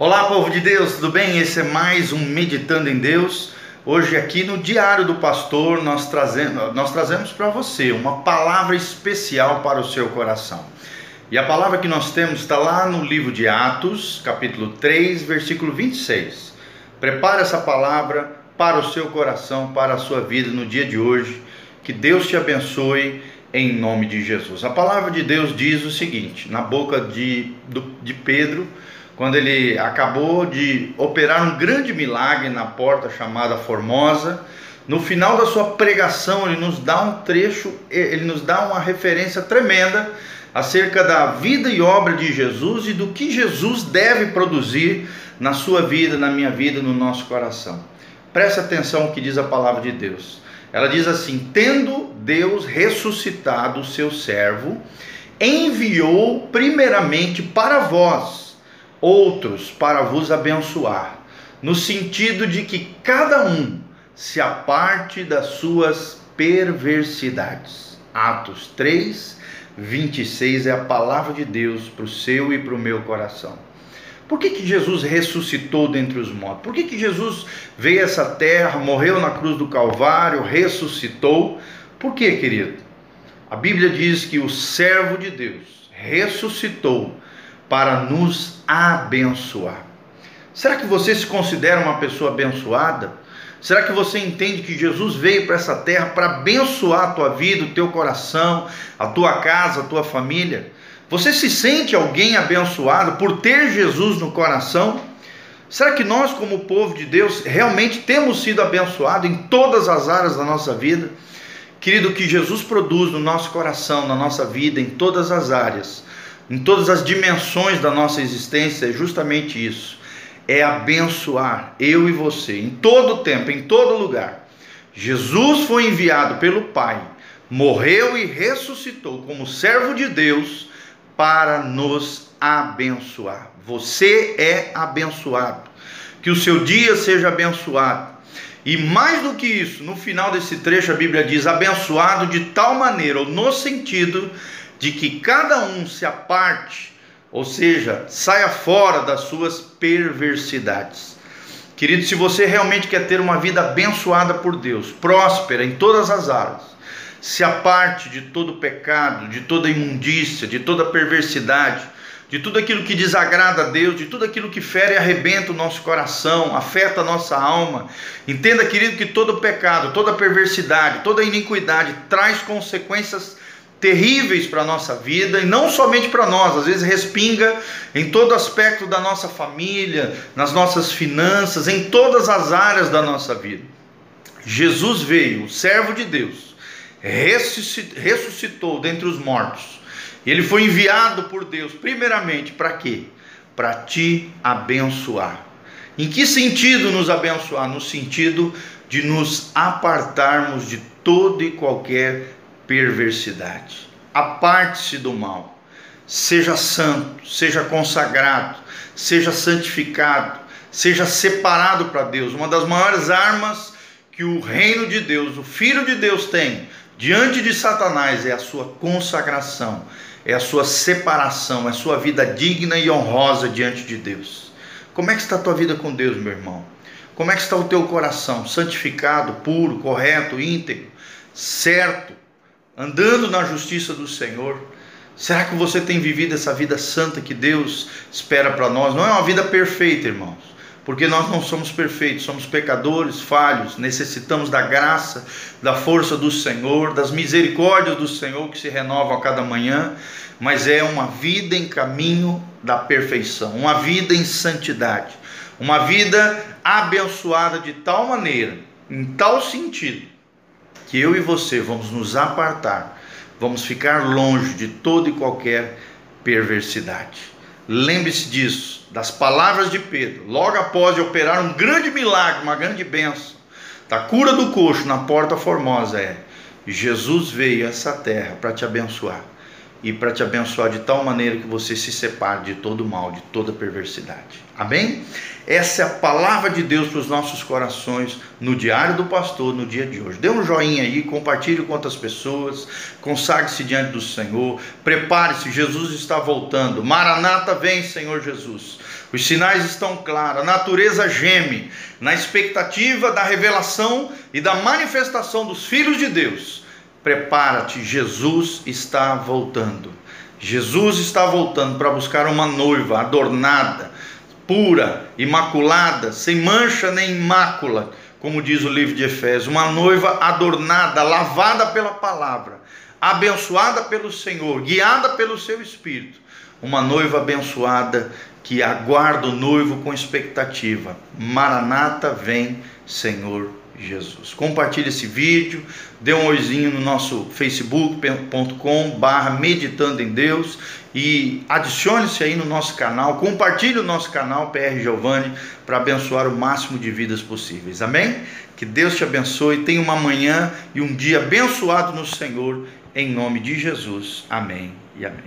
Olá, povo de Deus, tudo bem? Esse é mais um Meditando em Deus. Hoje, aqui no Diário do Pastor, nós trazemos, nós trazemos para você uma palavra especial para o seu coração. E a palavra que nós temos está lá no livro de Atos, capítulo 3, versículo 26. Prepare essa palavra para o seu coração, para a sua vida no dia de hoje. Que Deus te abençoe em nome de Jesus. A palavra de Deus diz o seguinte, na boca de, de Pedro quando ele acabou de operar um grande milagre na porta chamada Formosa. No final da sua pregação, ele nos dá um trecho, ele nos dá uma referência tremenda acerca da vida e obra de Jesus e do que Jesus deve produzir na sua vida, na minha vida, no nosso coração. Preste atenção ao que diz a palavra de Deus. Ela diz assim: Tendo Deus ressuscitado o seu servo, enviou primeiramente para vós outros para vos abençoar, no sentido de que cada um se aparte das suas perversidades. Atos 3, 26 é a palavra de Deus para o seu e para o meu coração. Por que, que Jesus ressuscitou dentre os mortos? Por que, que Jesus veio a essa terra, morreu na cruz do Calvário, ressuscitou? Por que, querido? A Bíblia diz que o servo de Deus ressuscitou para nos abençoar. Será que você se considera uma pessoa abençoada? Será que você entende que Jesus veio para essa terra para abençoar a tua vida, o teu coração, a tua casa, a tua família? Você se sente alguém abençoado por ter Jesus no coração? Será que nós, como povo de Deus, realmente temos sido abençoados em todas as áreas da nossa vida? Querido, o que Jesus produz no nosso coração, na nossa vida, em todas as áreas, em todas as dimensões da nossa existência é justamente isso: é abençoar eu e você em todo tempo, em todo lugar. Jesus foi enviado pelo Pai, morreu e ressuscitou como servo de Deus para nos abençoar. Você é abençoado. Que o seu dia seja abençoado. E mais do que isso, no final desse trecho a Bíblia diz abençoado de tal maneira, ou no sentido de que cada um se aparte, ou seja, saia fora das suas perversidades. Querido, se você realmente quer ter uma vida abençoada por Deus, próspera em todas as áreas, se aparte de todo pecado, de toda imundícia, de toda perversidade, de tudo aquilo que desagrada a Deus, de tudo aquilo que fere e arrebenta o nosso coração, afeta a nossa alma. Entenda, querido, que todo pecado, toda perversidade, toda iniquidade traz consequências terríveis para a nossa vida, e não somente para nós, às vezes respinga em todo aspecto da nossa família, nas nossas finanças, em todas as áreas da nossa vida. Jesus veio, o servo de Deus, ressuscitou dentre os mortos. Ele foi enviado por Deus, primeiramente, para quê? Para te abençoar. Em que sentido nos abençoar? No sentido de nos apartarmos de todo e qualquer perversidade. Aparte-se do mal. Seja santo, seja consagrado, seja santificado, seja separado para Deus. Uma das maiores armas que o reino de Deus, o Filho de Deus tem diante de Satanás é a sua consagração, é a sua separação, é a sua vida digna e honrosa diante de Deus. Como é que está a tua vida com Deus, meu irmão? Como é que está o teu coração? Santificado, puro, correto, íntegro, certo, andando na justiça do Senhor? Será que você tem vivido essa vida santa que Deus espera para nós? Não é uma vida perfeita, irmãos, porque nós não somos perfeitos, somos pecadores, falhos, necessitamos da graça, da força do Senhor, das misericórdias do Senhor que se renovam a cada manhã, mas é uma vida em caminho da perfeição, uma vida em santidade, uma vida abençoada de tal maneira, em tal sentido, que eu e você vamos nos apartar, vamos ficar longe de toda e qualquer perversidade. Lembre-se disso, das palavras de Pedro, logo após de operar um grande milagre, uma grande bênção, da cura do coxo na porta formosa é: Jesus veio a essa terra para te abençoar. E para te abençoar de tal maneira que você se separe de todo mal, de toda perversidade. Amém? Essa é a palavra de Deus para os nossos corações no Diário do Pastor no dia de hoje. Dê um joinha aí, compartilhe com outras pessoas, consagre-se diante do Senhor, prepare-se, Jesus está voltando. Maranata vem, Senhor Jesus. Os sinais estão claros, a natureza geme na expectativa da revelação e da manifestação dos filhos de Deus. Prepara-te, Jesus está voltando. Jesus está voltando para buscar uma noiva adornada, pura, imaculada, sem mancha nem mácula, como diz o livro de Efésios, uma noiva adornada, lavada pela palavra, abençoada pelo Senhor, guiada pelo seu espírito, uma noiva abençoada que aguarda o noivo com expectativa. Maranata vem, Senhor Jesus. Compartilhe esse vídeo, dê um oizinho no nosso facebook.com barra meditando em Deus e adicione-se aí no nosso canal, compartilhe o nosso canal PR Giovanni para abençoar o máximo de vidas possíveis. Amém? Que Deus te abençoe, tenha uma manhã e um dia abençoado no Senhor, em nome de Jesus. Amém e amém.